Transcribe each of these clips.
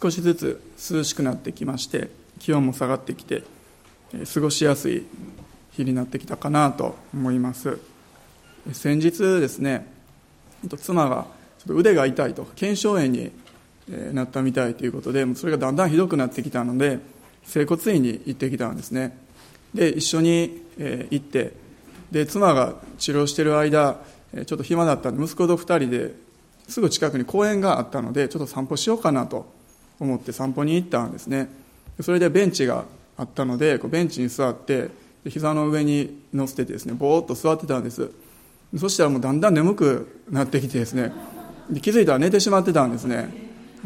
少しずつ涼しくなってきまして気温も下がってきて過ごしやすい日になってきたかなと思います。先日ですね妻がちょっと腕が痛いと腱鞘炎になったみたいということでそれがだんだんひどくなってきたので整骨院に行ってきたんですね。で一緒に行ってで妻が治療している間ちょっと暇だったんで息子と2人ですぐ近くに公園があったのでちょっと散歩しようかなと思って散歩に行ったんですね。それでベンチがあったのでこうベンチに座って膝の上に乗せてですねぼーっと座ってたんです。そしたらもうだんだん眠くなってきてですね。気づいたら寝てしまってたんですね。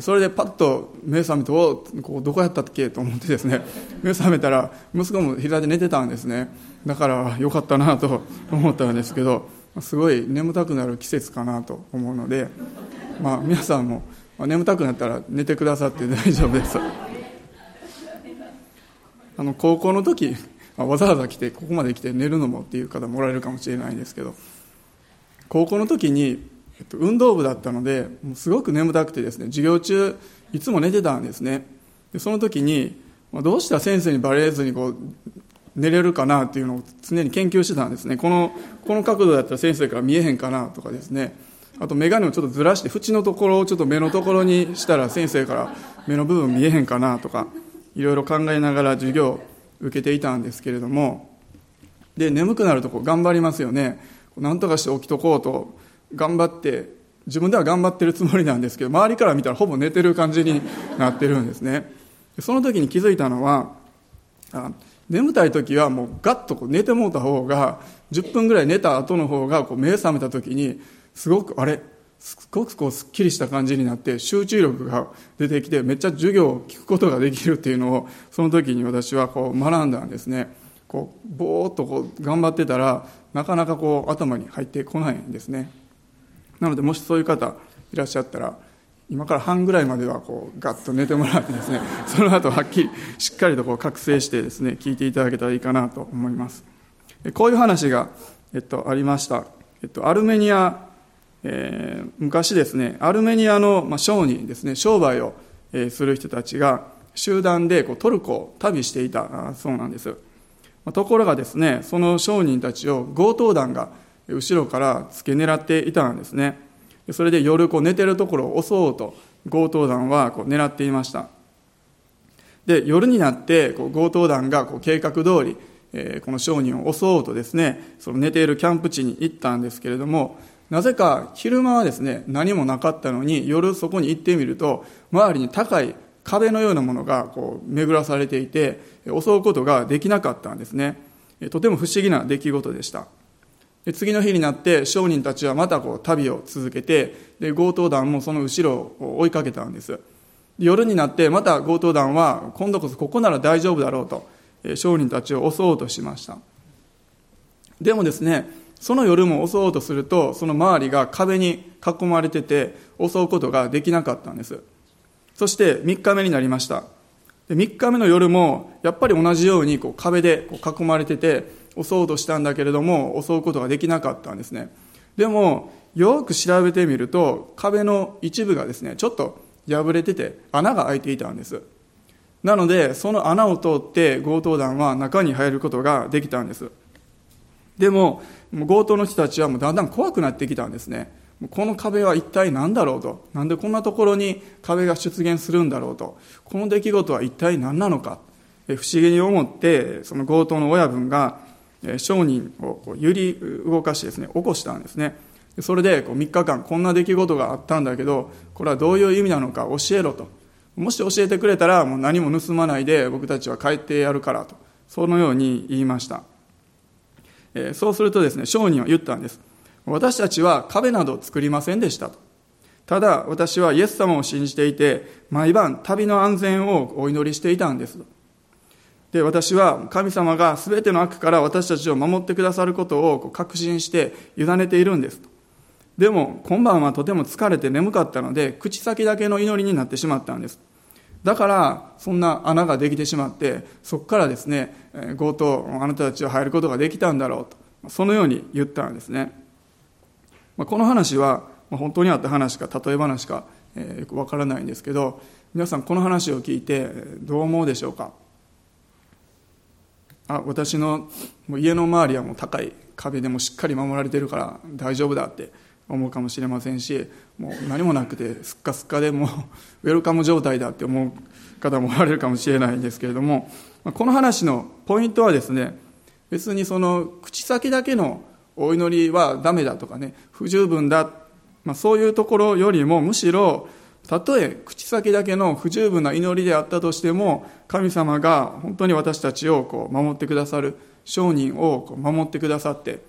それでパッと目覚めておこどこやったっけと思ってですね。目覚めたら息子も膝で寝てたんですね。だからよかったなと 思ったんですけどすごい眠たくなる季節かなと思うので、まあ、皆さんも眠たくなったら寝てくださって大丈夫です。あの高校の時わざわざ来てここまで来て寝るのもっていう方もおられるかもしれないんですけど高校の時に、えっと、運動部だったのでもうすごく眠たくてですね授業中いつも寝てたんですね。でその時にまどうしたら先生にバレずにこう寝れるかなっていうのを常に研究してたんですね。このこの角度だったら先生から見えへんかなとかですね。あと眼鏡をちょっとずらして縁のところをちょっと目のところにしたら先生から目の部分見えへんかなとかいろいろ考えながら授業を受けていたんですけれどもで眠くなるとこう頑張りますよね。なんとかして起きとこうと頑張って自分では頑張ってるつもりなんですけど周りから見たらほぼ寝てる感じになってるんですね。その時に気づいたのはあ眠たい時はもうガッとこう寝てもうた方が10分ぐらい寝た後の方がこう目覚めた時にすごくあれすごくこうすっきりした感じになって集中力が出てきてめっちゃ授業を聞くことができるっていうのをその時に私はこう学んだんですね。こうぼーっとこう頑張ってたらなかなかこう頭に入ってこないんですね。なのでもしそういう方いらっしゃったら今から半ぐらいまではこうガッと寝てもらってですね その後はっきりしっかりとこう覚醒してですね聞いていただけたらいいかなと思います。こういう話が、えっと、ありました、えっと、アルメニアえー、昔ですねアルメニアの、まあ、商人ですね商売を、えー、する人たちが集団でこうトルコを旅していたそうなんです、まあ、ところがですねその商人たちを強盗団が後ろから付け狙っていたんですね。それで夜こう寝てるところを襲おうと強盗団はこう狙っていました。で夜になってこう強盗団がこう計画通り、えー、この商人を襲おうとですねその寝ているキャンプ地に行ったんですけれどもなぜか昼間はですね、何もなかったのに、夜そこに行ってみると、周りに高い壁のようなものがこう巡らされていて、襲うことができなかったんですね。とても不思議な出来事でした。で次の日になって商人たちはまたこう旅を続けてで強盗団もその後ろを追いかけたんです夜になってまた強盗団は今度こそここなら大丈夫だろうと商人たちを襲おうとしましたでもですねその夜も襲おうとすると、その周りが壁に囲まれてて、襲うことができなかったんです。そして3日目になりました。で3日目の夜も、やっぱり同じようにこう壁でこう囲まれてて、襲おうとしたんだけれども、襲うことができなかったんですね。でも、よく調べてみると、壁の一部がですね、ちょっと破れてて、穴が開いていたんです。なので、その穴を通って強盗団は中に入ることができたんです。でも、強盗の人たちはもうだんだん怖くなってきたんですね。この壁は一体何だろうと。なんでこんなところに壁が出現するんだろうと。この出来事は一体何なのか。不思議に思って、その強盗の親分が商人を揺り動かしてですね、起こしたんですね。それで3日間こんな出来事があったんだけど、これはどういう意味なのか教えろと。もし教えてくれたらもう何も盗まないで僕たちは帰ってやるからと。そのように言いました。えそうするとですね、商人は言ったんです。私たちは壁など作りませんでしたと。ただ、私はイエス様を信じていて、毎晩旅の安全をお祈りしていたんです。で、私は神様が全ての悪から私たちを守ってくださることを確信して委ねているんです。でも、今晩はとても疲れて眠かったので、口先だけの祈りになってしまったんです。だからそんな穴ができてしまってそこからですね強盗あなたたちは入ることができたんだろうとそのように言ったんですね。この話は本当にあった話か例え話かえー、よくわからないんですけど皆さんこの話を聞いてどう思うでしょうか？あ私の家の周りはもう高い壁でもしっかり守られてるから大丈夫だって思うかもしれませんしもう何もなくてすっかすっかでもう ウェルカム状態だって思う方もおられるかもしれないんですけれどもこの話のポイントはですね別にその口先だけのお祈りはダメだとかね不十分だ、まあ、そういうところよりもむしろたとえ口先だけの不十分な祈りであったとしても神様が本当に私たちをこう守ってくださる商人をこう守ってくださって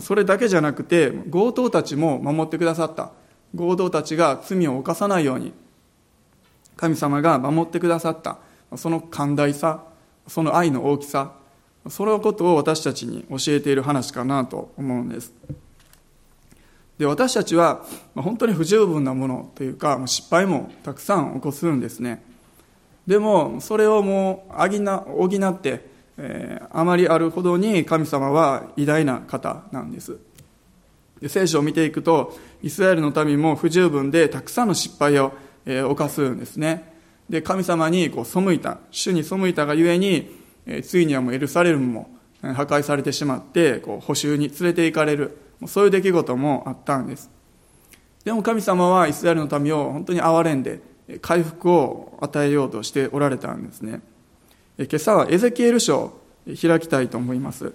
それだけじゃなくて強盗たちも守ってくださった。強盗たちが罪を犯さないように神様が守ってくださった。その寛大さその愛の大きさそのことを私たちに教えている話かなと思うんです。で私たちは本当に不十分なものというか失敗もたくさん起こすんですね。でもそれをもう補って、えー、あまりあるほどに神様は偉大な方なんです。で聖書を見ていくとイスラエルの民も不十分でたくさんの失敗を、えー、犯すんですね。で神様にこう背いた主に背いたがゆえに、えー、ついにはもうエルサレムも破壊されてしまってこう補修に連れて行かれる。そういう出来事もあったんです。でも神様はイスラエルの民を本当に憐れんで回復を与えようとしておられたんですね。今朝はエゼキエル書を開きたいと思います。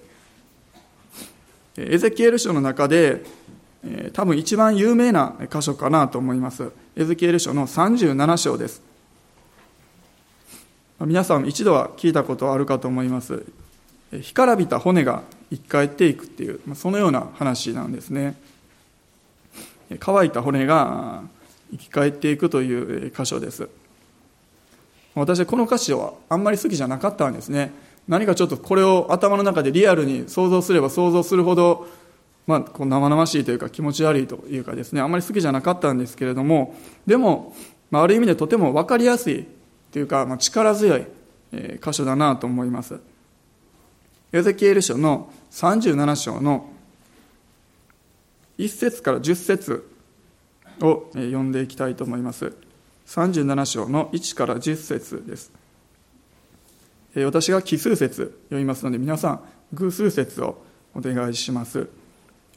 エゼキエル書の中で多分一番有名な箇所かなと思います。エゼキエル書の37章です。皆さん一度は聞いたことあるかと思います。干からびた骨が生き返っていくっていうそのような話なんですね。乾いた骨が生き返っていくという箇所です。私はこの歌詞はあんまり好きじゃなかったんですね。何かちょっとこれを頭の中でリアルに想像すれば想像するほど、まあ、こう生々しいというか気持ち悪いというかですね。あんまり好きじゃなかったんですけれどもでも、まあ、ある意味でとても分かりやすいというか、まあ、力強い箇所だなと思います。エゼキエル書の37章の1節から10節を読んでいきたいと思います。37章の1から10節です。私が奇数節読みますので皆さん偶数節をお願いします。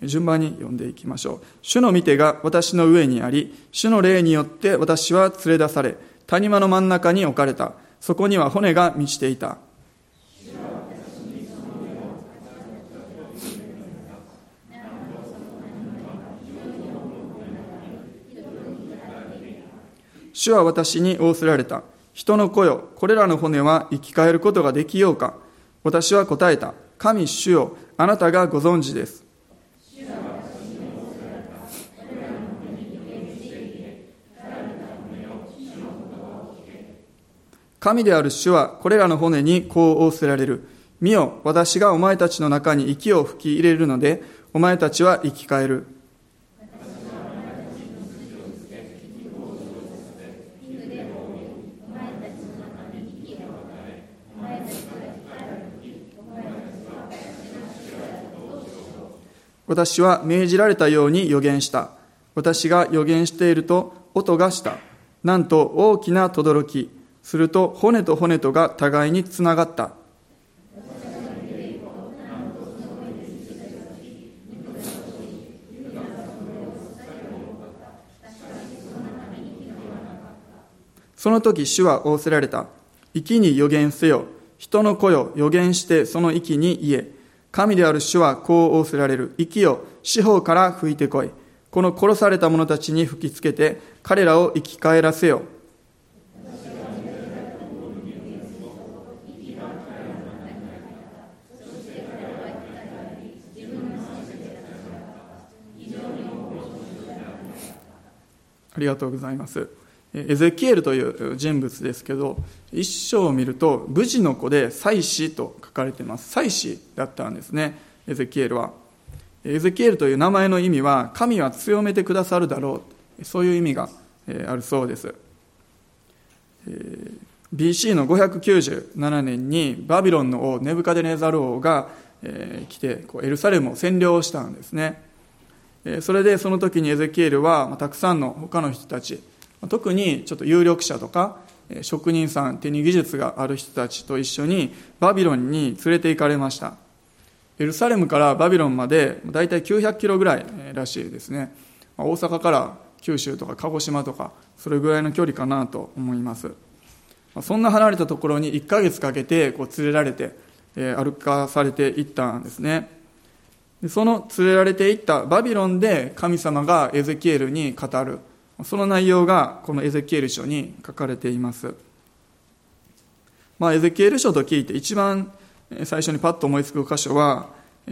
順番に読んでいきましょう。主の御手が私の上にあり主の霊によって私は連れ出され谷間の真ん中に置かれた。そこには骨が満ちていた。主は私に仰せられた。人の子よ、これらの骨は生き返ることができようか私は答えた。神主よ、あなたがご存知です。神である主はこれらの骨にこう仰せられる。見よ、私がお前たちの中に息を吹き入れるので、お前たちは生き返る。私は命じられたように予言した。私が予言していると音がした。なんと大きな轟。すると骨と骨とが互いにつながった。その時主は仰せられた。息に予言せよ。人の子よ予言してその息に言え。神である主はこう仰せられる。息を四方から吹いてこい。この殺された者たちに吹きつけて、彼らを生き返らせよ。ありがとうございます。エゼキエルという人物ですけど一章を見ると武士の子で祭司と書かれています。祭司だったんですねエゼキエルは。エゼキエルという名前の意味は神は強めてくださるだろう。そういう意味があるそうです。BC の597年にバビロンの王ネブカデネザル王が来てエルサレムを占領したんですね。それでその時にエゼキエルはたくさんの他の人たち特にちょっと有力者とか職人さん手に技術がある人たちと一緒にバビロンに連れて行かれました。エルサレムからバビロンまでだいたい900キロぐらいらしいですね。大阪から九州とか鹿児島とかそれぐらいの距離かなと思います。そんな離れたところに1ヶ月かけてこう連れられて歩かされていったんですね。その連れられていったバビロンで神様がエゼキエルに語る。その内容がこのエゼキエル書に書かれています。まあ、エゼキエル書と聞いて一番最初にパッと思いつく箇所は、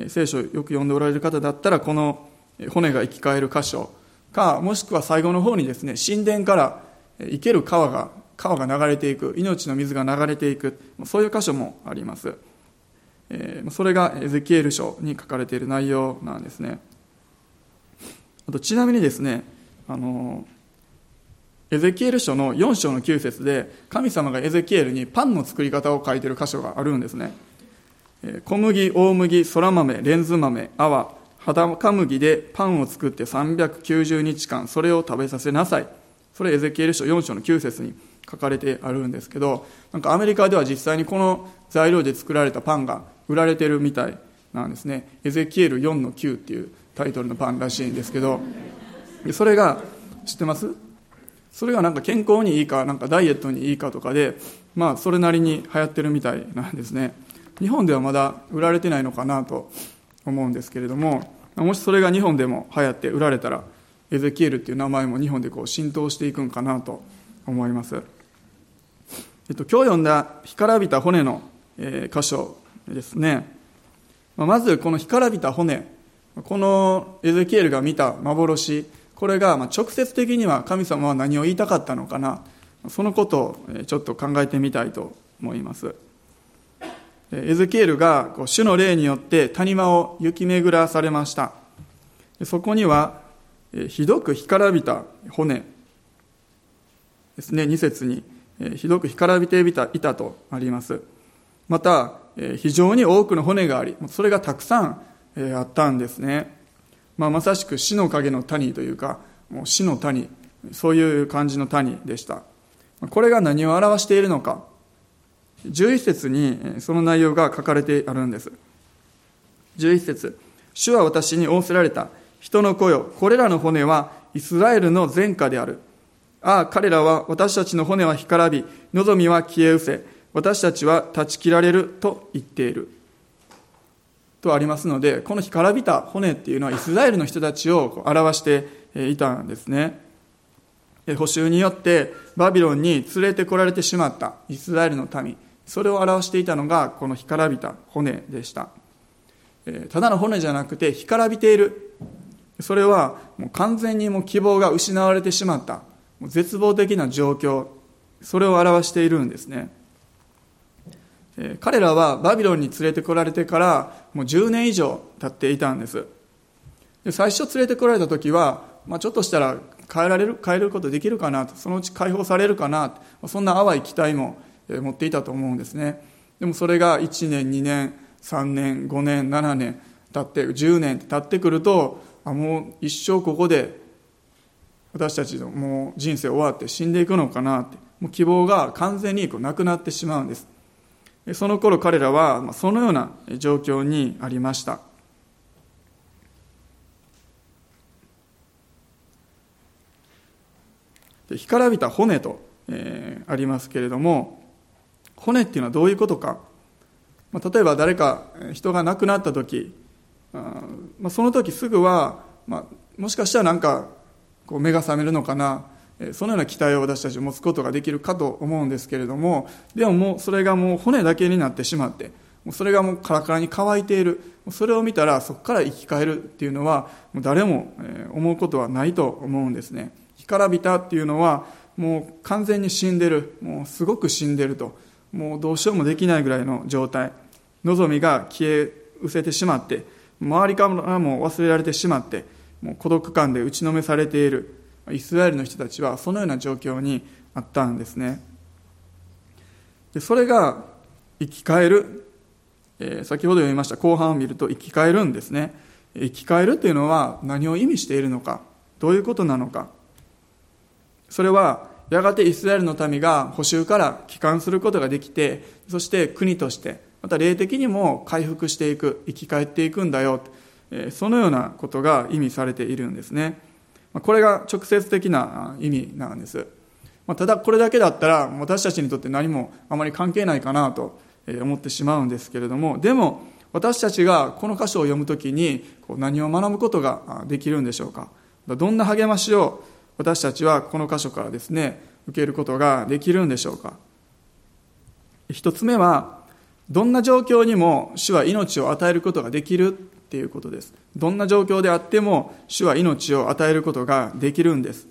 聖書をよく読んでおられる方だったら、この骨が生き返る箇所か、もしくは最後の方にですね、神殿から生ける川が、川が流れていく、命の水が流れていく、そういう箇所もあります。それがエゼキエル書に書かれている内容なんですね。あとちなみにですね、あのエゼキエル書の4章の9節で神様がエゼキエルにパンの作り方を書いてる箇所があるんですね。小麦大麦そら豆レンズ豆泡裸麦でパンを作って390日間それを食べさせなさい。それエゼキエル書4章の9節に書かれてあるんですけどなんかアメリカでは実際にこの材料で作られたパンが売られてるみたいなんですね。エゼキエル4の9っていうタイトルのパンらしいんですけど。それが知ってます？それがなんか健康にいいか、なんかダイエットにいいかとかで、まあ、それなりに流行ってるみたいなんですね。日本ではまだ売られてないのかなと思うんですけれども、もしそれが日本でも流行って売られたら、エゼキエルっていう名前も日本でこう浸透していくんかなと思います。えっと、今日読んだ干からびた骨の、え、箇所ですね。まずこの干からびた骨、このエゼキエルが見た幻、これが直接的には神様は何を言いたかったのかな。そのことをちょっと考えてみたいと思います。エゼキエルが主の霊によって谷間を行き巡らされました。そこにはひどく干からびた骨。ですね2節にひどく干からびていたいたとあります。また非常に多くの骨がありそれがたくさんあったんですね。まあ、まさしく死の影の谷というか、もう死の谷、そういう感じの谷でした。これが何を表しているのか。11節にその内容が書かれてあるんです。11節主は私に仰せられた。人の子よ、これらの骨はイスラエルの前科である。ああ、彼らは私たちの骨は干からび、望みは消え失せ、私たちは断ち切られると言っている。とありますので、この干からびた骨っていうのはイスラエルの人たちを表していたんですね。補修によってバビロンに連れてこられてしまったイスラエルの民、それを表していたのがこの干からびた骨でした。ただの骨じゃなくて干からびている。それはもう完全にもう希望が失われてしまった。絶望的な状況。それを表しているんですね。彼らはバビロンに連れてこられてからもう10年以上経っていたんです。で最初連れてこられた時は、まあ、ちょっとしたら変えられる変えることできるかなとそのうち解放されるかなそんな淡い期待も持っていたと思うんですね。でもそれが1年2年3年5年7年経って10年経ってくるとあもう一生ここで私たちのもう人生終わって死んでいくのかなってもう希望が完全にこうなくなってしまうんです。その頃彼らはそのような状況にありました。干からびた骨と、えー、ありますけれども、骨っていうのはどういうことか。まあ、例えば誰か人が亡くなった時、あまあ、その時すぐは、まあ、もしかしたらなんかこう目が覚めるのかなそのような期待を私たち持つことができるかと思うんですけれどもでももうそれがもう骨だけになってしまってそれがもうカラカラに乾いているそれを見たらそこから生き返るっていうのはもう誰も思うことはないと思うんですね。干からびたっていうのはもう完全に死んでるもうすごく死んでるともうどうしようもできないぐらいの状態。望みが消え失せてしまって周りからも忘れられてしまってもう孤独感で打ちのめされている。イスラエルの人たちはそのような状況にあったんですね。でそれが生き返る、えー、先ほど読みました後半を見ると生き返るんですね。生き返るというのは何を意味しているのか。どういうことなのか。それはやがてイスラエルの民が補修から帰還することができてそして国としてまた霊的にも回復していく生き返っていくんだよ。そのようなことが意味されているんですね。これが直接的な意味なんです。ただこれだけだったら私たちにとって何もあまり関係ないかなと思ってしまうんですけれどもでも私たちがこの箇所を読むときに何を学ぶことができるんでしょうか。どんな励ましを私たちはこの箇所からですね受けることができるんでしょうか。一つ目はどんな状況にも主は命を与えることができる。っていうことです。どんな状況であっても主は命を与えることができるんです。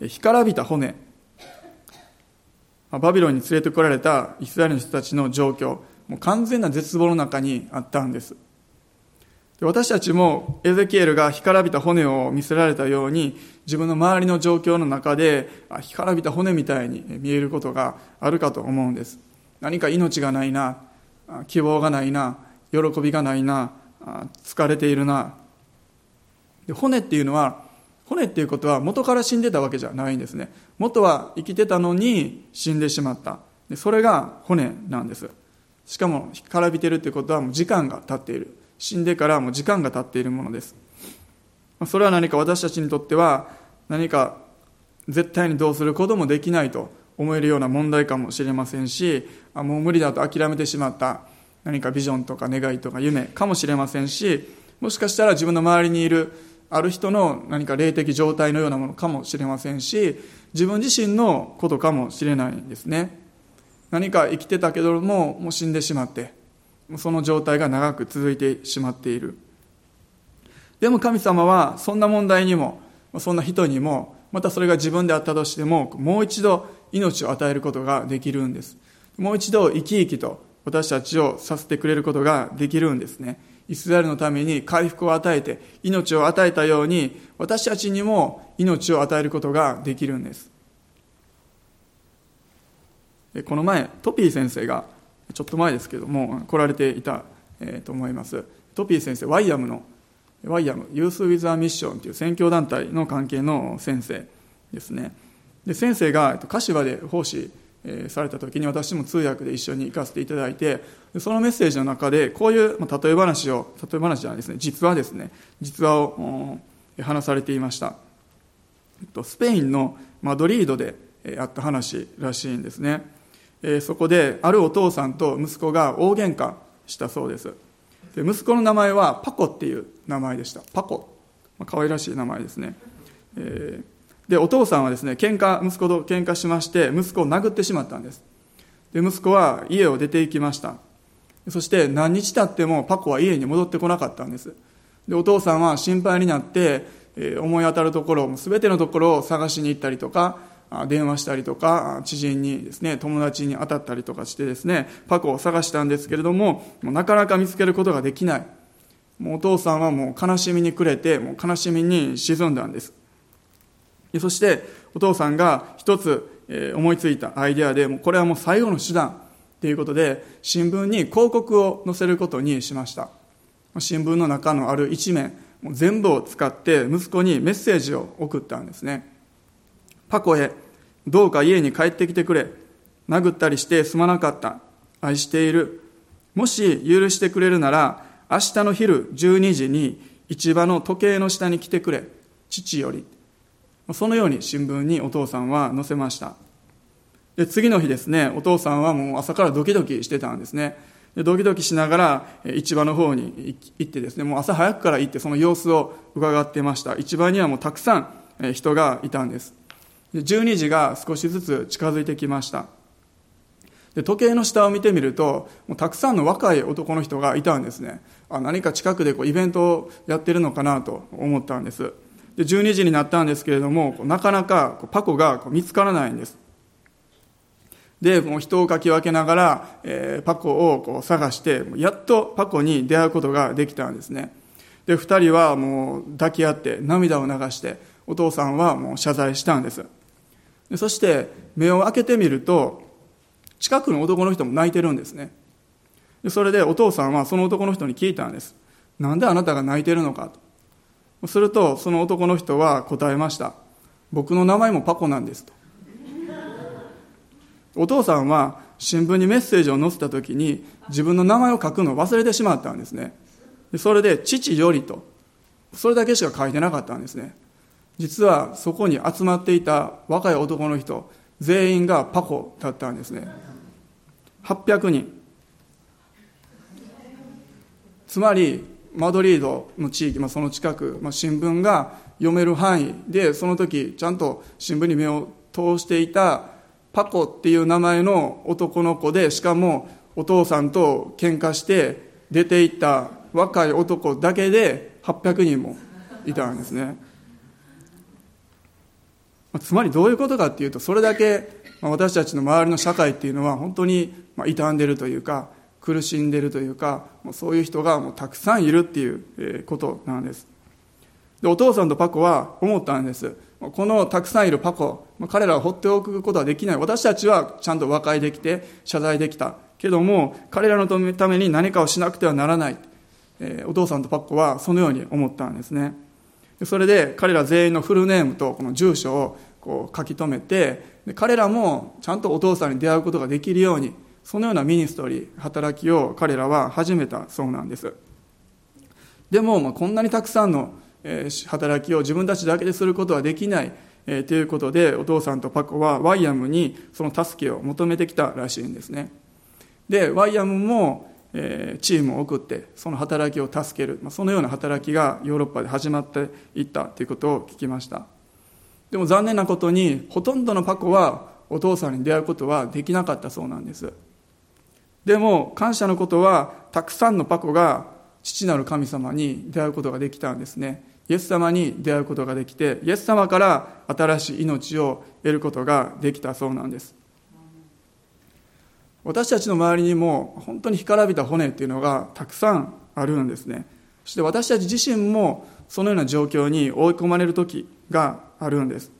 干からびた骨。バビロンに連れてこられたイスラエルの人たちの状況。もう完全な絶望の中にあったんです。私たちもエゼキエルが干からびた骨を見せられたように自分の周りの状況の中で干からびた骨みたいに見えることがあるかと思うんです。何か命がないな希望がないな喜びがないな疲れているな。で骨っていうのは骨っていうことは元から死んでたわけじゃないんですね。元は生きてたのに死んでしまった。でそれが骨なんです。しかも干からびてるっていうことはもう時間が経っている。死んでからもう時間が経っているものです。それは何か私たちにとっては何か絶対にどうすることもできないと思えるような問題かもしれませんしあ、もう無理だと諦めてしまった。何かビジョンとか願いとか夢かもしれませんし、もしかしたら自分の周りにいるある人の何か霊的状態のようなものかもしれませんし、自分自身のことかもしれないんですね。何か生きてたけども、もう死んでしまって、その状態が長く続いてしまっているでも神様はそんな問題にもそんな人にもまたそれが自分であったとしてももう一度命を与えることができるんですもう一度生き生きと私たちをさせてくれることができるんですね。イスラエルのために回復を与えて命を与えたように私たちにも命を与えることができるんです。この前トピー先生がちょっと前ですけども来られていた、えー、と思います。トピー先生ワイアムのワイアムユース・ウィズ・ア・ミッションという宣教団体の関係の先生ですね。で先生が柏で奉仕された時に私も通訳で一緒に行かせていただいてそのメッセージの中でこういう例え話を例え話じゃないですね実話ですね実話を話されていました。スペインのマドリードであった話らしいんですね。そこであるお父さんと息子が大喧嘩したそうです。で息子の名前はパコっていう名前でした。パコ、まあ、可愛らしい名前ですね、えー、でお父さんはですね喧嘩息子と喧嘩しまして息子を殴ってしまったんですで息子は家を出て行きましたそして何日経ってもパコは家に戻ってこなかったんですでお父さんは心配になって、えー、思い当たるところ全てのところを探しに行ったりとか電話したりとか、知人にですね、友達に当たったりとかしてですね、パコを探したんですけれども、もうなかなか見つけることができない。もうお父さんはもう悲しみに暮れて、もう悲しみに沈んだんです。そして、お父さんが一つ思いついたアイデアで、これはもう最後の手段ということで、新聞に広告を載せることにしました。新聞の中のある一面、全部を使って息子にメッセージを送ったんですね。パコへ、どうか家に帰ってきてくれ。殴ったりしてすまなかった。愛している。もし許してくれるなら、明日の昼12時に市場の時計の下に来てくれ。父より。そのように新聞にお父さんは載せました。で次の日ですね、お父さんはもう朝からドキドキしてたんですね。でドキドキしながら市場の方に行ってですね、もう朝早くから行ってその様子を伺ってました。市場にはもうたくさん人がいたんですで。12時が少しずつ近づいてきましたで時計の下を見てみるともうたくさんの若い男の人がいたんですねあ何か近くでこうイベントをやってるのかなと思ったんですで12時になったんですけれどもなかなかパコが見つからないんです。でもう人をかき分けながら、えー、パコをこう探してやっとパコに出会うことができたんですね。で2人はもう抱き合って涙を流してお父さんはもう謝罪したんです。そして目を開けてみると近くの男の人も泣いてるんですね。でそれでお父さんはその男の人に聞いたんです。なんであなたが泣いてるのかと。するとその男の人は答えました。僕の名前もパコなんですと。お父さんは新聞にメッセージを載せた時に自分の名前を書くのを忘れてしまったんですね。それで父よりと。それだけしか書いてなかったんですね。実はそこに集まっていた若い男の人全員がパコだったんですね。800人。つまりマドリードの地域、まあ、その近く、まあ、新聞が読める範囲でその時ちゃんと新聞に目を通していたパコっていう名前の男の子でしかもお父さんと喧嘩して出ていった若い男だけで800人もいたんですね。つまりどういうことかっていうとそれだけ私たちの周りの社会っていうのは本当に傷んでるというか苦しんでるというかもうそういう人がもうたくさんいるっていうことなんです。でお父さんとパコは思ったんです。このたくさんいるパコ彼らは放っておくことはできない。私たちはちゃんと和解できて謝罪できた。けども彼らのために何かをしなくてはならない、えお父さんとパコはそのように思ったんですね。それで彼ら全員のフルネームとこの住所をこう書き留めて彼らもちゃんとお父さんに出会うことができるようにそのようなミニストリー働きを彼らは始めたそうなんです。でも、まあ、こんなにたくさんの働きを自分たちだけですることはできないということでお父さんとパコはワイヤムにその助けを求めてきたらしいんですね。でワイヤムもえチームを送ってその働きを助けるまあそのような働きがヨーロッパで始まっていったということを聞きました。でも残念なことにほとんどのパコはお父さんに出会うことはできなかったそうなんです。でも感謝のことはたくさんのパコが父なる神様に出会うことができたんですね。イエス様に出会うことができてイエス様から新しい命を得ることができたそうなんです。私たちの周りにも本当に干からびた骨っていうのがたくさんあるんですね。そして私たち自身もそのような状況に追い込まれる時があるんです。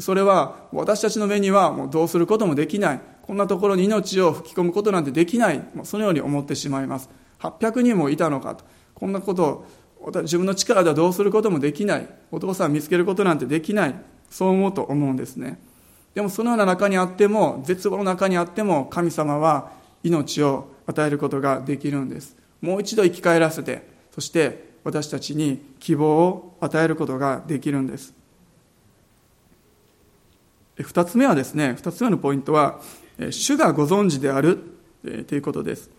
それは私たちの目にはもうどうすることもできない。こんなところに命を吹き込むことなんてできない。そのように思ってしまいます。800人もいたのかと。こんなことを自分の力ではどうすることもできない。お父さん見つけることなんてできない。そう思うと思うんですね。でもそのような中にあっても絶望の中にあっても神様は命を与えることができるんです。もう一度生き返らせてそして私たちに希望を与えることができるんです。二つ目はですね二つ目のポイントは主がご存知であるということです。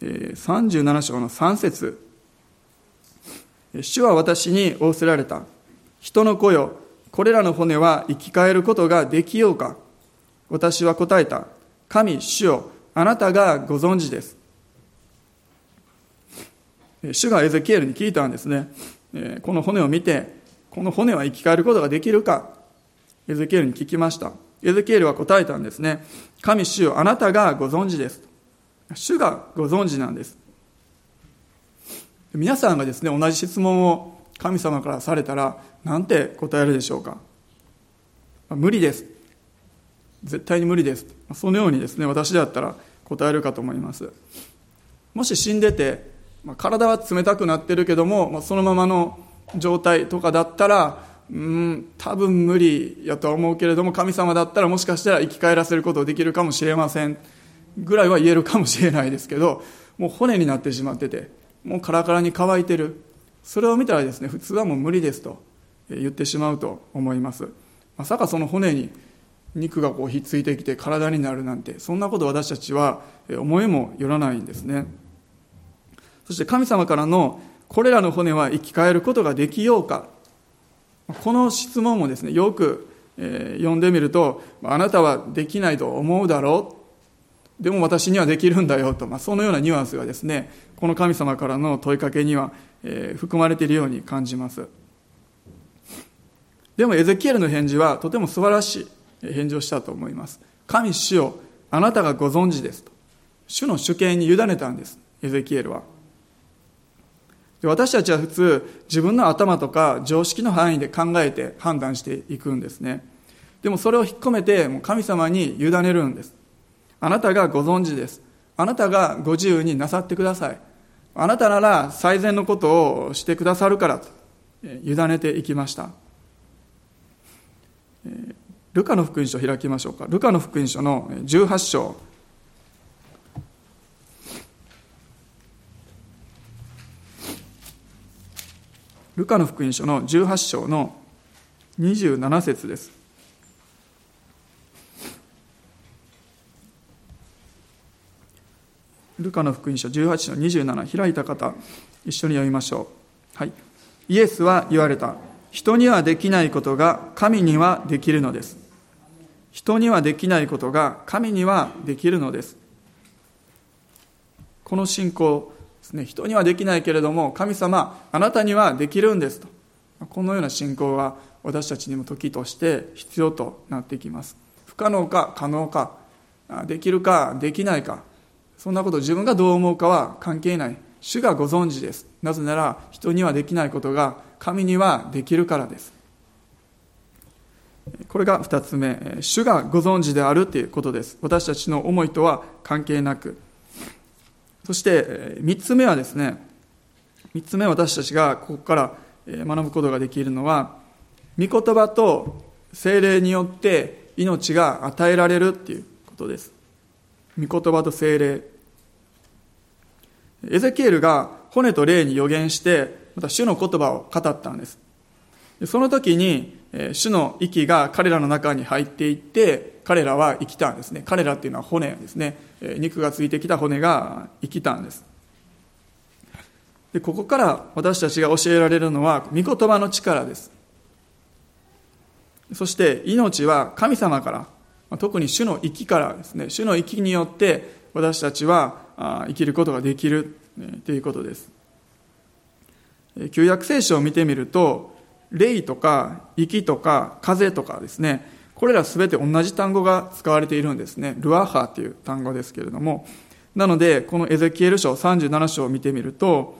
37章の3節。主は私に仰せられた。人の子よこれらの骨は生き返ることができようか。私は答えた。神主よあなたがご存知です。主がエゼキエルに聞いたんですね。この骨を見てこの骨は生き返ることができるか。エゼキエルに聞きました。エゼキエルは答えたんですね。神主よあなたがご存知です。主がご存知なんです。皆さんがですね同じ質問を神様からされたら何て答えるでしょうか。無理です。絶対に無理です。そのようにですね私だったら答えるかと思います。もし死んでて体は冷たくなってるけどもそのままの状態とかだったらうん多分無理やとは思うけれども神様だったらもしかしたら生き返らせることできるかもしれません。ぐらいは言えるかもしれないですけどもう骨になってしまっててもうカラカラに乾いてる。それを見たらですね普通はもう無理ですと言ってしまうと思います。まさかその骨に肉がこうひっついてきて体になるなんてそんなこと私たちは思いもよらないんですね。そして神様からのこれらの骨は生き返ることができようか。この質問もですねよく、え読んでみるとあなたはできないと思うだろう。でも私にはできるんだよと、まあ、そのようなニュアンスがですねこの神様からの問いかけには、え含まれているように感じます。でもエゼキエルの返事はとても素晴らしい返事をしたと思います。神主よあなたがご存知ですと。主の主権に委ねたんですエゼキエルは。私たちは普通自分の頭とか常識の範囲で考えて判断していくんですね。でもそれを引っ込めてもう神様に委ねるんです。あなたがご存知です。あなたがご自由になさってください。あなたなら最善のことをしてくださるからと委ねていきました。ルカの福音書を開きましょうか。ルカの福音書の18章。ルカの福音書の18章の27節です。ルカの福音書18の27開いた方一緒に読みましょう、はい、イエスは言われた。人にはできないことが神にはできるのです。人にはできないことが神にはできるのです。この信仰ですね。人にはできないけれども神様あなたにはできるんですと。このような信仰は私たちにも時として必要となってきます。不可能か可能かできるかできないかそんなこと自分がどう思うかは関係ない。主がご存知です。なぜなら人にはできないことが神にはできるからです。これが2つ目。主がご存知であるということです。私たちの思いとは関係なくそして3つ目はですね3つ目私たちがここから学ぶことができるのは御言葉と精霊によって命が与えられるっていうことです。御言葉と精霊。エゼキエルが骨と霊に予言してまた主の言葉を語ったんです。その時に主の息が彼らの中に入っていって彼らは生きたんですね。彼らっていうのは骨ですね。肉がついてきた骨が生きたんです。でここから私たちが教えられるのは御言葉の力です。そして命は神様から特に主の息からですね。主の息によって私たちは生きることができるということです。旧約聖書を見てみると霊とか息とか風とかですね。これら全て同じ単語が使われているんですね。ルアハという単語ですけれども。なのでこのエゼキエル書37章を見てみると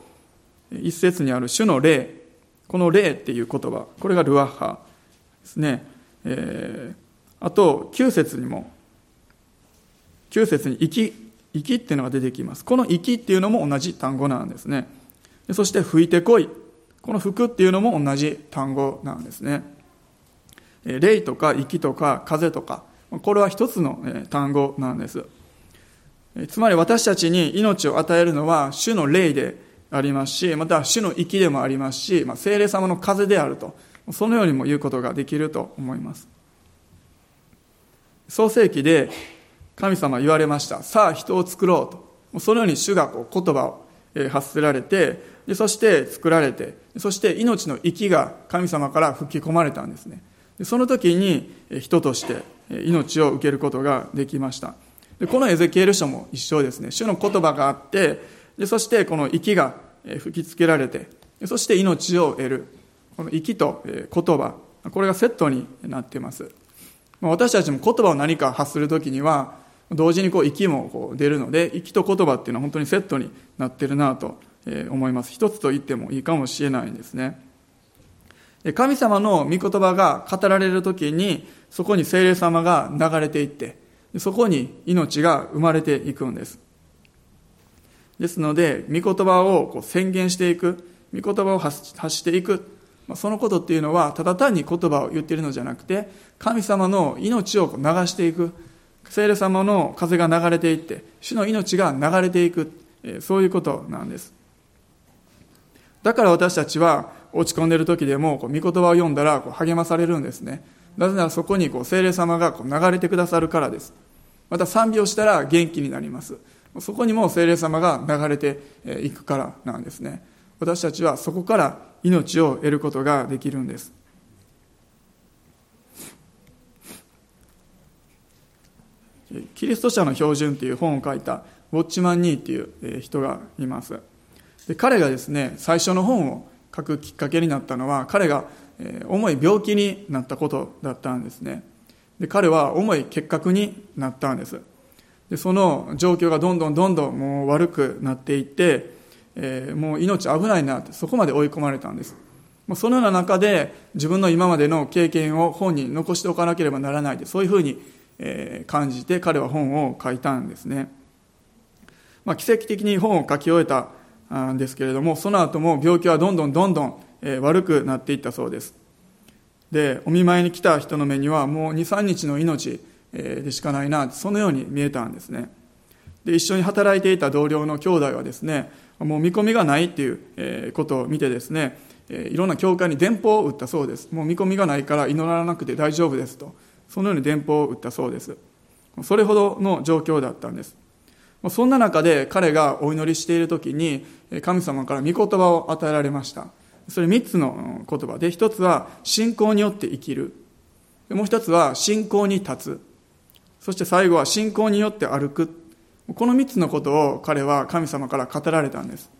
一節にある主の霊この霊っていう言葉これがルアハですね、えー、あと9節にも9節に息息っていうのが出てきます。この息っていうのも同じ単語なんですね。そして吹いてこい。この服っていうのも同じ単語なんですね。霊とか息とか風とかこれは一つの単語なんです。つまり私たちに命を与えるのは主の霊でありますしまた主の息でもありますし、まあ、精霊様の風であるとそのようにも言うことができると思います。創世記で神様言われました。さあ人を作ろうと。そのように主がこう言葉を発せられてそして作られてそして命の息が神様から吹き込まれたんですね。その時に人として命を受けることができました。でこのエゼキエル書も一緒ですね。主の言葉があってでそしてこの息が吹きつけられてそして命を得る。この息と言葉これがセットになっています私たちも言葉を何か発する時には同時にこう息もこう出るので息と言葉っていうのは本当にセットになってるなと思います。一つと言ってもいいかもしれないんですね。神様の御言葉が語られる時にそこに精霊様が流れていってそこに命が生まれていくんです。ですので御言葉をこう宣言していく御言葉を発していくそのことっていうのはただ単に言葉を言っているのじゃなくて神様の命を流していく聖霊様の風が流れていって主の命が流れていくそういうことなんです。だから私たちは落ち込んでる時でもこう御言葉を読んだらこう励まされるんですね。なぜならそこにこう聖霊様がこう流れてくださるからです。また賛美をしたら元気になります。そこにも聖霊様が流れていくからなんですね。私たちはそこから命を得ることができるんです。キリスト者の標準という本を書いたウォッチマン・ニーっていう人がいます。で彼がですね最初の本を書くきっかけになったのは彼が重い病気になったことだったんですね。で彼は重い結核になったんです。でその状況がどんどんどんどんもう悪くなっていって、えー、もう命危ないなってそこまで追い込まれたんです。そのような中で自分の今までの経験を本に残しておかなければならないでそういうふうに感じて彼は本を書いたんですね、まあ、奇跡的に本を書き終えたですけれどもその後も病気はどんどんどんどん悪くなっていったそうです。でお見舞いに来た人の目にはもう23日の命でしかないなそのように見えたんですね。で一緒に働いていた同僚の兄弟はですねもう見込みがないっていうことを見てですねいろんな教会に電報を打ったそうです。もう見込みがないから祈らなくて大丈夫ですとそのように電報を打ったそうです。それほどの状況だったんです。そんな中で彼がお祈りしている時に神様から御言葉を与えられました。それ3つの言葉で1つは信仰によって生きる。もう1つは信仰に立つ。そして最後は信仰によって歩く。この3つのことを彼は神様から語られたんです。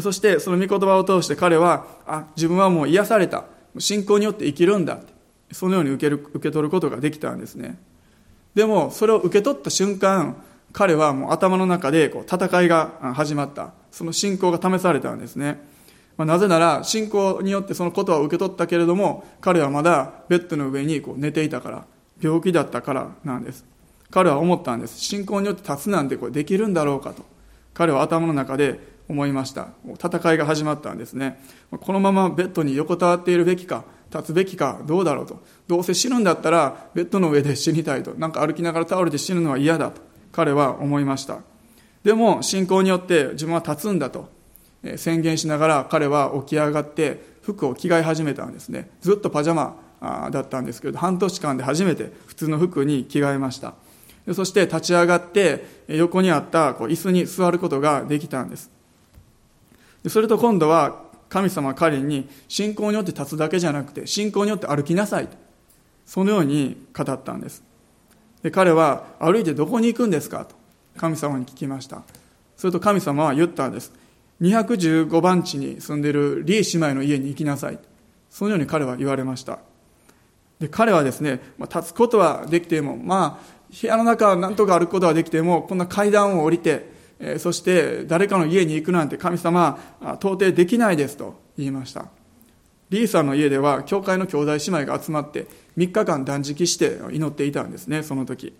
そしてその御言葉を通して彼はあ自分はもう癒された。信仰によって生きるんだ。そのように受ける受け取ることができたんですね。でもそれを受け取った瞬間彼はもう頭の中でこう戦いが始まった。その信仰が試されたんですね、まあ、なぜなら信仰によってそのことは受け取ったけれども彼はまだベッドの上にこう寝ていたから病気だったからなんです。彼は思ったんです。信仰によって立つなんてこれできるんだろうかと。彼は頭の中で思いました。戦いが始まったんですね。このままベッドに横たわっているべきか立つべきかどうだろうと。どうせ死ぬんだったらベッドの上で死にたいと。なんか歩きながら倒れて死ぬのは嫌だと。彼は思いました。でも信仰によって自分は立つんだと宣言しながら彼は起き上がって服を着替え始めたんですね。ずっとパジャマだったんですけど半年間で初めて普通の服に着替えました。そして立ち上がって横にあったこう椅子に座ることができたんです。それと今度は神様彼に信仰によって立つだけじゃなくて信仰によって歩きなさいとそのように語ったんです。で彼は歩いてどこに行くんですか？と神様に聞きました。すると神様は言ったんです。215番地に住んでいるリー姉妹の家に行きなさい。そのように彼は言われました。で彼はですね、まあ、立つことはできてもまあ部屋の中は何とか歩くことはできてもこんな階段を降りてえそして誰かの家に行くなんて神様到底できないですと言いました。リーさんの家では教会の兄弟姉妹が集まって3日間断食して祈っていたんですねその時。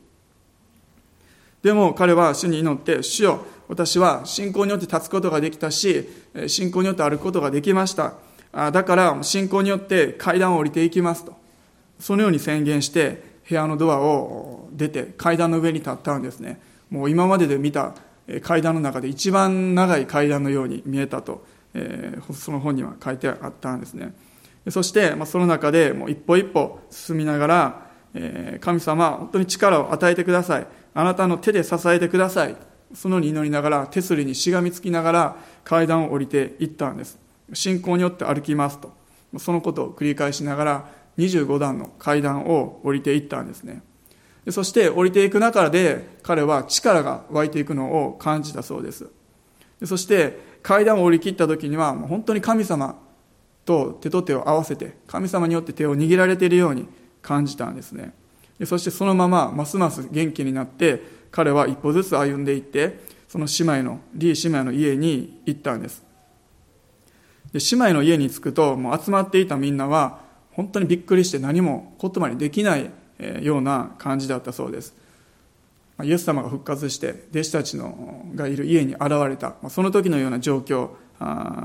でも彼は主に祈って主よ私は信仰によって立つことができたし信仰によって歩くことができました。だから信仰によって階段を降りていきますと。そのように宣言して部屋のドアを出て階段の上に立ったんですね。もう今までで見た階段の中で一番長い階段のように見えたと、えー、その本には書いてあったんですね。そして、まあ、その中でもう一歩一歩進みながら、えー、神様本当に力を与えてください。あなたの手で支えてください。そのように祈りながら手すりにしがみつきながら階段を降りていったんです。信仰によって歩きますと。そのことを繰り返しながら25段の階段を降りていったんですね。そして降りていく中で彼は力が湧いていくのを感じたそうです。そして階段を降り切った時には本当に神様と手と手を合わせて神様によって手を握られているように感じたんですね。そしてそのままますます元気になって彼は一歩ずつ歩んでいってその姉妹のリー姉妹の家に行ったんです。で姉妹の家に着くともう集まっていたみんなは本当にびっくりして何も言葉にできないような感じだったそうです。イエス様が復活して弟子たちのがいる家に現れたその時のような状況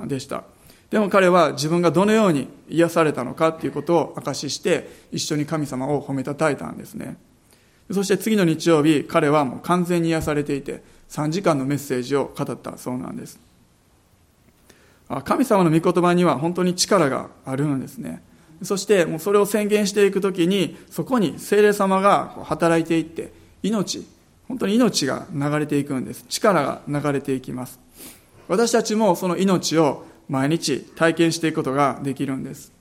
でした。でも彼は自分がどのように癒されたのかということを証しして一緒に神様を褒めたたえたんですね。そして次の日曜日彼はもう完全に癒されていて3時間のメッセージを語ったそうなんです。神様の御言葉には本当に力があるんですね。そしてもうそれを宣言していくときにそこに精霊様が働いていって命本当に命が流れていくんです。力が流れていきます。私たちもその命を毎日体験していくことができるんです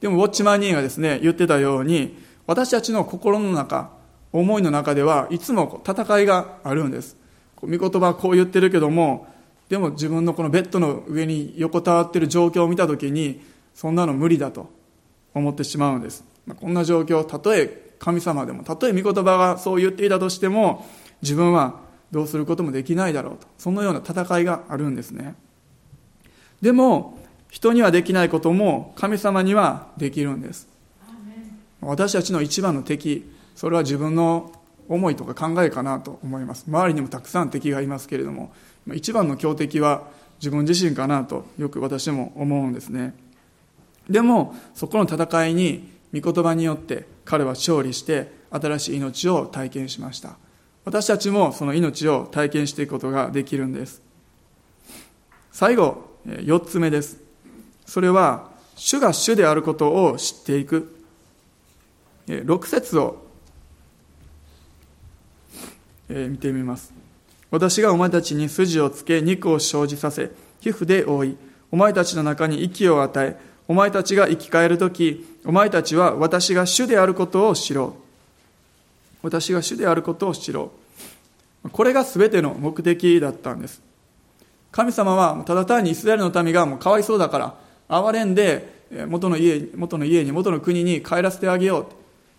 でもウォッチマンニーがですね言ってたように私たちの心の中思いの中ではいつも戦いがあるんです御言葉はこう言ってるけどもでも自分のこのベッドの上に横たわってる状況を見た時にそんなの無理だと思ってしまうんです。こんな状況、たとえ神様でも、たとえ御言葉がそう言っていたとしても、自分はどうすることもできないだろうと。そのような戦いがあるんですね。でも、人にはできないことも神様にはできるんです。私たちの一番の敵、それは自分の思いとか考えかなと思います。周りにもたくさん敵がいますけれども、一番の強敵は自分自身かなとよく私も思うんですね。でもそこの戦いに御言葉によって彼は勝利して新しい命を体験しました私たちもその命を体験していくことができるんです最後4つ目です。それは主が主であることを知っていく。6節を見てみます。私がお前たちに筋をつけ肉を生じさせ皮膚で覆いお前たちの中に息を与えお前たちが生き返るときお前たちは私が主であることを知ろう。私が主であることを知ろう。これが全ての目的だったんです。神様はただ単にイスラエルの民がもうかわいそうだから憐れんで元の家元の家に元の国に帰らせてあげよ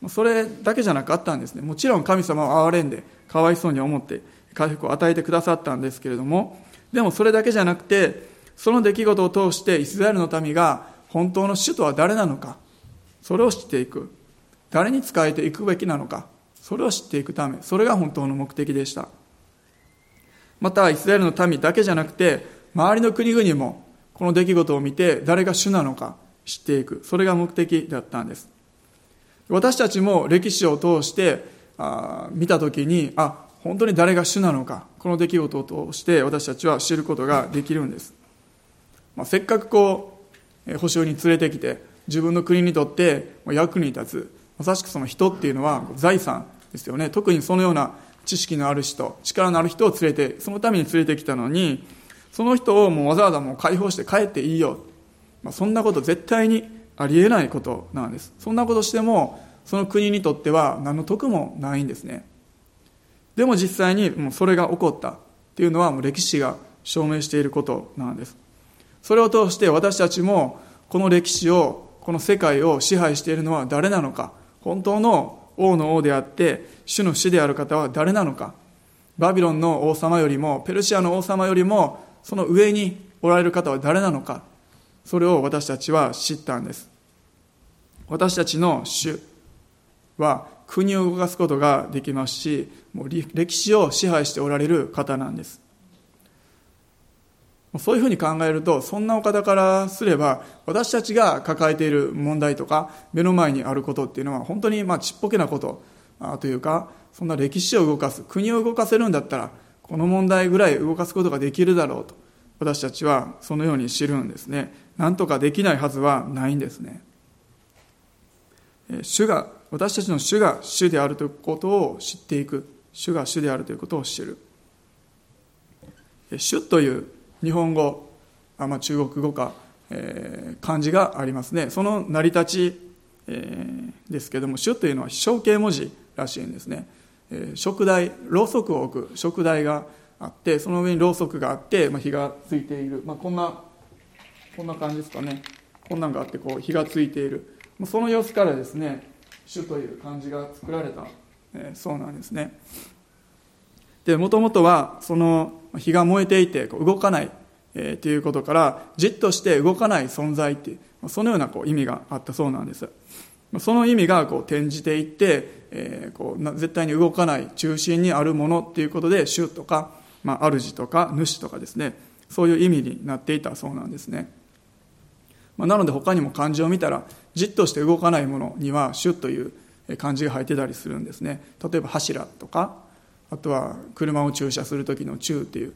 うそれだけじゃなかったんですね。もちろん神様は憐れんでかわいそうに思って回復を与えてくださったんですけれども。でもそれだけじゃなくてその出来事を通してイスラエルの民が本当の主とは誰なのかそれを知っていく。誰に仕えていくべきなのかそれを知っていくためそれが本当の目的でした。またイスラエルの民だけじゃなくて周りの国々もこの出来事を見て誰が主なのか知っていく。それが目的だったんです。私たちも歴史を通してあ見た時にあ本当に誰が主なのかこの出来事を通して私たちは知ることができるんです、まあ、せっかくこう保証に連れてきて自分の国にとって役に立つまさしくその人っていうのは財産ですよね。特にそのような知識のある人力のある人を連れてそのために連れてきたのにその人をもうわざわざもう解放して帰っていいよ、まあ、そんなこと絶対にありえないことなんです。そんなことしてもその国にとっては何の得もないんですね。でも実際にもうそれが起こった。っていうのはもう歴史が証明していることなんです。それを通して私たちもこの歴史をこの世界を支配しているのは誰なのか。本当の王の王であって主の死である方は誰なのか。バビロンの王様よりもペルシアの王様よりもその上におられる方は誰なのか。それを私たちは知ったんです。私たちの主は国を動かすことができますしもう歴史を支配しておられる方なんです。そういうふうに考えると、そんなお方からすれば、私たちが抱えている問題とか、目の前にあることっていうのは、本当にまあちっぽけなことというか、そんな歴史を動かす、国を動かせるんだったら、この問題ぐらい動かすことができるだろうと、私たちはそのように知るんですね。なんとかできないはずはないんですね。主が、私たちの主が主であるということを知っていく。主が主であるということを知る。主という日本語、あまあ、中国語か、えー、漢字がありますね。その成り立ち、えー、ですけども主というのは象形文字らしいんですね、えー、台ろうそくを置く食台があってその上にろうそくがあって、まあ、火がついている、まあ、こんなこんな感じですかね。こんなんがあってこう火がついている。その様子からですね主という漢字が作られた、えー、そうなんですね。でもともとはその火が燃えていて動かない、えー、ということからじっとして動かない存在っていうそのようなこう意味があったそうなんです。その意味がこう転じていって、えー、こう絶対に動かない中心にあるものっていうことで主とか、まあ、主とか主とかですねそういう意味になっていたそうなんですね、まあ、なので他にも漢字を見たらじっとして動かないものには主という漢字が入ってたりするんですね。例えば柱とかあとは車を駐車する時の中っていう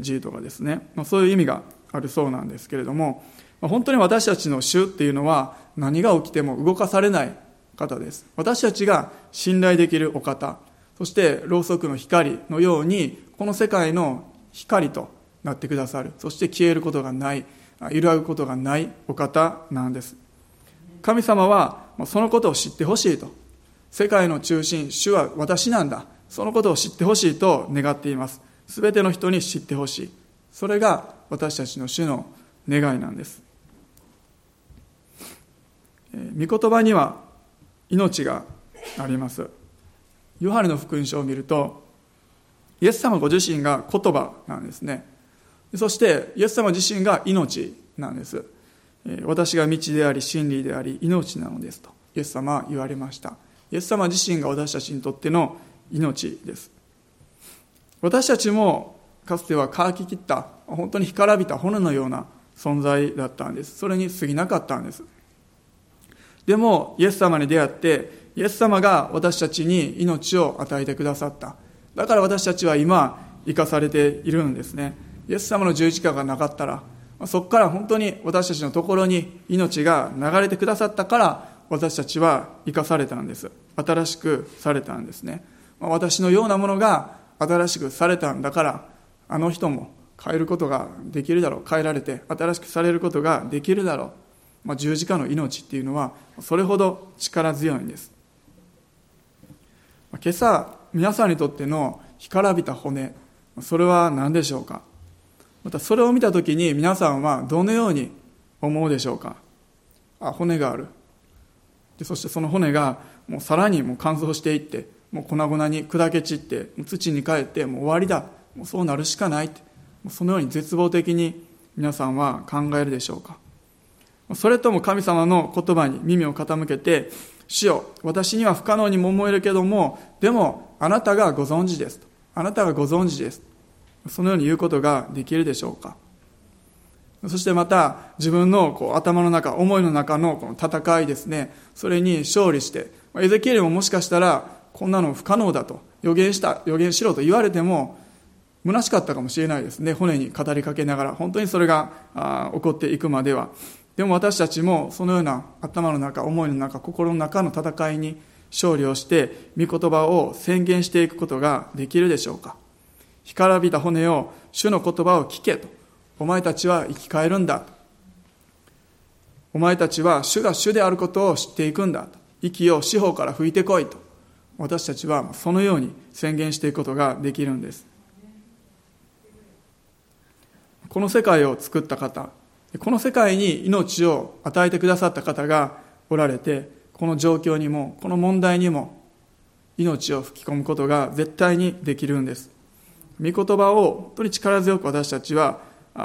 字とかですね、まあ、そういう意味があるそうなんですけれども本当に私たちの主っていうのは何が起きても動かされない方です。私たちが信頼できるお方そしてろうそくの光のようにこの世界の光となってくださる。そして消えることがない揺らぐことがないお方なんです。神様はそのことを知ってほしいと。世界の中心主は私なんだ。そのことを知ってほしいと願っています。全ての人に知ってほしい。それが私たちの主の願いなんです。御言葉には命があります。ヨハネの福音書を見るとイエス様ご自身が言葉なんですね。そしてイエス様自身が命なんです。私が道であり真理であり命なのですとイエス様は言われました。イエス様自身が私たちにとっての命です。私たちもかつては乾ききった本当に干からびた骨のような存在だったんです。それに過ぎなかったんです。でもイエス様に出会ってイエス様が私たちに命を与えてくださった。だから私たちは今生かされているんですね。イエス様の十字架がなかったらそこから本当に私たちのところに命が流れてくださったから私たちは生かされたんです。新しくされたんですね。私のようなものが新しくされたんだからあの人も変えることができるだろう変えられて新しくされることができるだろう、まあ、十字架の命っていうのはそれほど力強いんです。今朝皆さんにとっての干からびた骨それは何でしょうか？またそれを見た時に皆さんはどのように思うでしょうか？あ骨がある。でそしてその骨がもうさらにもう乾燥していってもう粉々に砕け散って土に帰ってもう終わりだ。もうそうなるしかないって。そのように絶望的に皆さんは考えるでしょうか。それとも神様の言葉に耳を傾けて主よ私には不可能にも思えるけどもでもあなたがご存知ですあなたがご存知です。そのように言うことができるでしょうか。そしてまた自分のこう頭の中思いの中のこの戦いですね。それに勝利してエゼキエルももしかしたらこんなの不可能だと予言した予言しろと言われても虚しかったかもしれないですね。骨に語りかけながら。本当にそれが起こっていくまでは。でも私たちもそのような頭の中思いの中心の中の戦いに勝利をして御言葉を宣言していくことができるでしょうか。干からびた骨を主の言葉を聞けと。お前たちは生き返るんだお前たちは主が主であることを知っていくんだ息を四方から吹いてこいと。私たちはそのように宣言していくことができるんです。この世界を作った方この世界に命を与えてくださった方がおられてこの状況にもこの問題にも命を吹き込むことが絶対にできるんです。御言葉を本当に力強く私たちは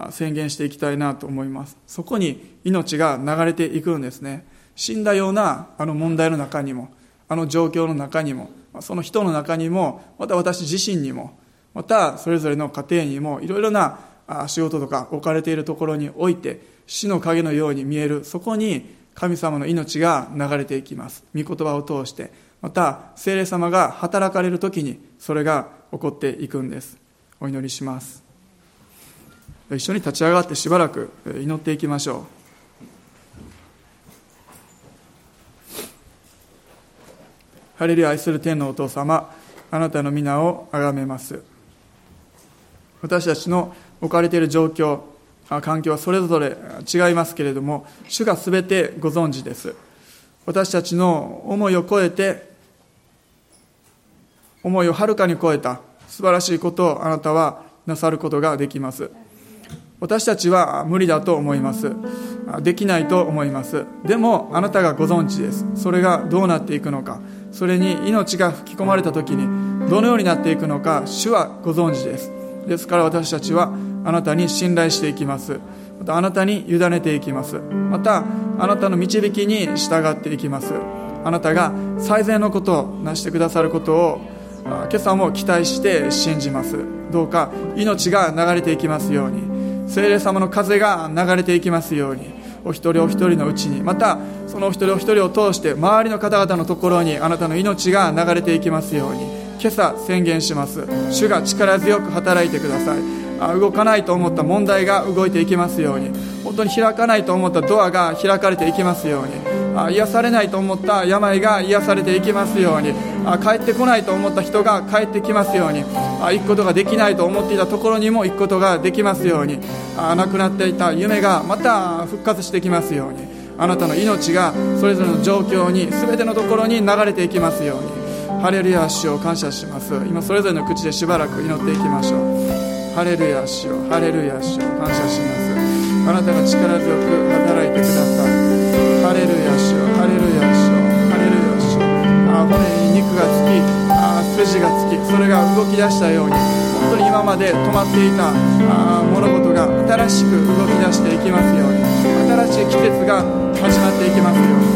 宣言していきたいなと思います。そこに命が流れていくんですね。死んだようなあの問題の中にもあの状況の中にもその人の中にもまた私自身にもまたそれぞれの家庭にもいろいろな仕事とか置かれているところにおいて死の影のように見えるそこに神様の命が流れていきます。御言葉を通してまた聖霊様が働かれる時にそれが起こっていくんです。お祈りします。一緒に立ち上がってしばらく祈っていきましょう。ハレルヤ愛する天のお父様あなたの皆をあがめます。私たちの置かれている状況環境はそれぞれ違いますけれども主が全てご存知です。私たちの思いを超えて思いをはるかに超えた素晴らしいことをあなたはなさることができます。私たちは無理だと思います。できないと思います。でもあなたがご存知です。それがどうなっていくのか。それに命が吹き込まれた時にどのようになっていくのか主はご存知です。ですから私たちはあなたに信頼していきます。またあなたに委ねていきます。またあなたの導きに従っていきます。あなたが最善のことを成してくださることを今朝も期待して信じます。どうか命が流れていきますように。精霊様の風が流れていきますように。お一人お一人のうちにまたそのお一人お一人を通して周りの方々のところにあなたの命が流れていきますように今朝宣言します。主が力強く働いてください。動かないと思った問題が動いていきますように。本当に開かないと思ったドアが開かれていきますように。癒されないと思った病が癒されていきますように。帰ってこないと思った人が帰ってきますように。行くことができないと思っていたところにも行くことができますように。亡くなっていた夢がまた復活してきますように。あなたの命がそれぞれの状況に全てのところに流れていきますように。ハレルヤ主を感謝します。今それぞれの口でしばらく祈っていきましょう。ハレルヤ主よ。ハレルヤ主よ。感謝します。あなたが力強く働いてください。ハレルヤ主よ。ハレルヤ主よ。ハレルヤ主よ。あ骨に肉がつきあ筋がつきそれが動き出したように本当に今まで止まっていたあ物事が新しく動き出していきますように新しい季節が始まっていきますように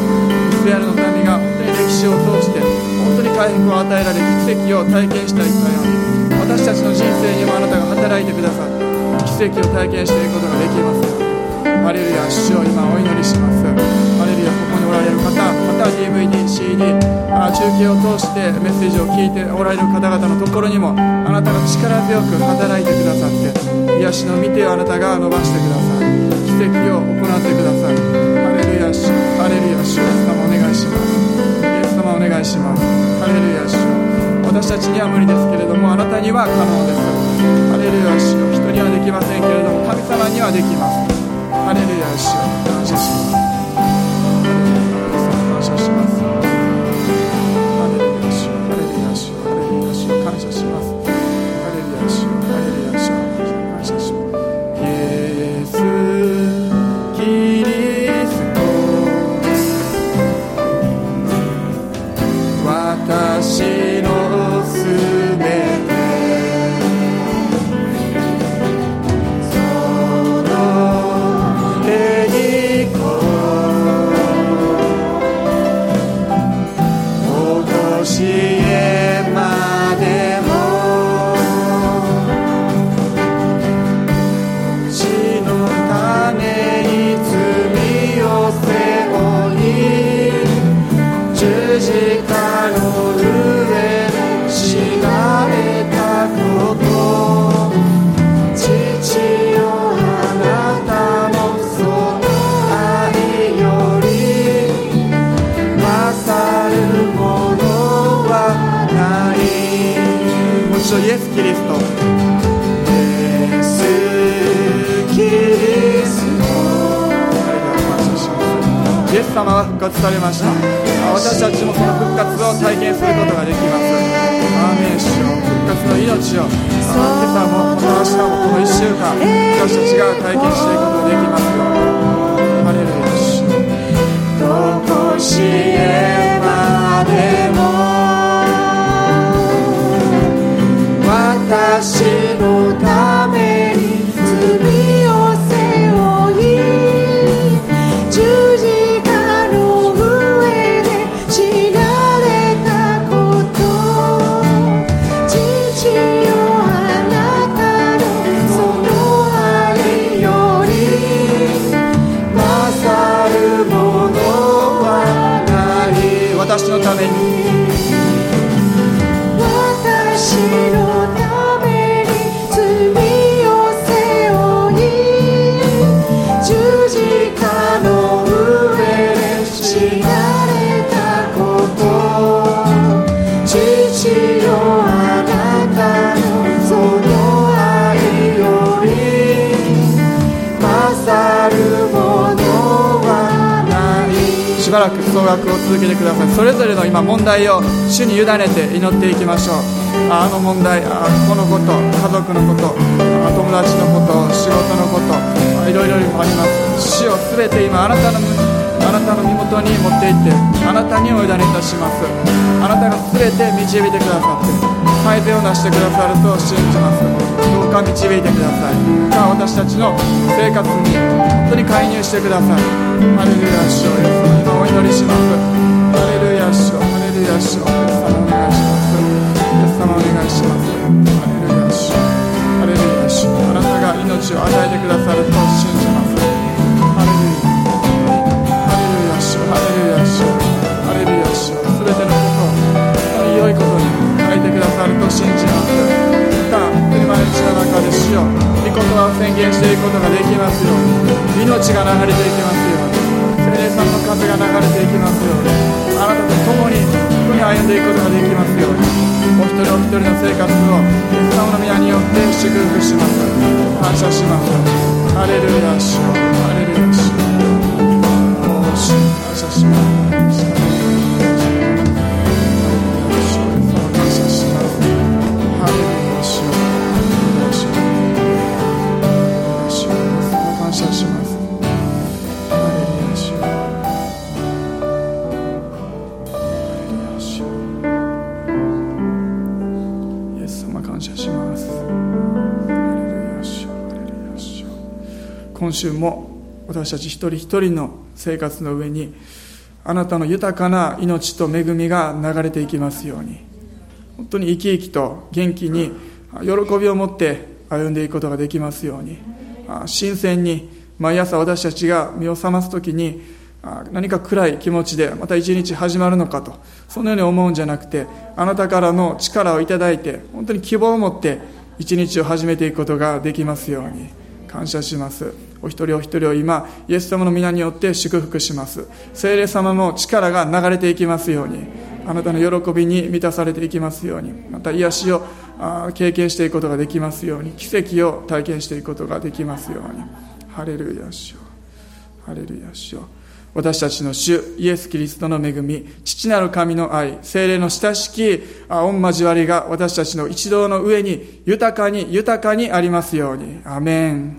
イスラエルの民が本当に歴史を通して本当に回復を与えられ奇跡を体験したいったように私たちの人生にもあなたが働いてくださって奇跡を体験していくことができますよハレルヤ主を今お祈りします。ハレルヤここにおられる方また DVD、CD 中継を通してメッセージを聞いておられる方々のところにもあなたが力強く働いてくださって癒しの見てをあなたが伸ばしてください。奇跡を行ってください。ハレルヤ主ハレルヤ主イエス様お願いします。イエス様お願いします。ハレルヤ主。私たちには無理ですけれどもあなたには可能です。ハレルヤ主人にはできませんけれども神様にはできます。ハレルヤ主よ nostro. 学総学を続けてください。それぞれの今問題を主に委ねて祈っていきましょう。あの問題あこのこと家族のこと友達のこと仕事のこといろいろあります。主を全て今あなたのあなたの身元に持っていってあなたにお委ねいたします。あなたが全て導いてくださって改善を出してくださると信じます。どうか導いてください。さあ私たちの生活に本当に介入してください。ハレルヤ主を今お祈りしますハレルヤ主をレルヤ主イエス様お願いします。イエス様お願いしますハレルヤ主ハレルヤ主あなたが命を与えてくださると信じますハレルヤハレルヤ主ハレルヤ主ハレルヤ主すべてのことを良いことに変えてくださると信じます。あ車の道の中で主よ御言葉を宣言していくことができますように命が流れていきます。さんの風が流れていきますようにあなたと共に共に歩んでいくことができますようにお一人お一人の生活をイエス様の宮によって祝福します。感謝します。ハレルヤ主ハレルヤ主感謝します。週も私たち一人一人の生活の上にあなたの豊かな命と恵みが流れていきますように。本当に生き生きと元気に喜びを持って歩んでいくことができますように。新鮮に毎朝私たちが身を覚ます時に何か暗い気持ちでまた一日始まるのかとそのように思うんじゃなくてあなたからの力をいただいて本当に希望を持って一日を始めていくことができますように感謝します。お一人お一人を今イエス様の皆によって祝福します。聖霊様の力が流れていきますようにあなたの喜びに満たされていきますようにまた癒しを経験していくことができますように奇跡を体験していくことができますように。ハレルヤしよハレルヤしよ私たちの主イエス・キリストの恵み父なる神の愛精霊の親しき御交わりが私たちの一同の上に豊かに豊かにありますように。アメン。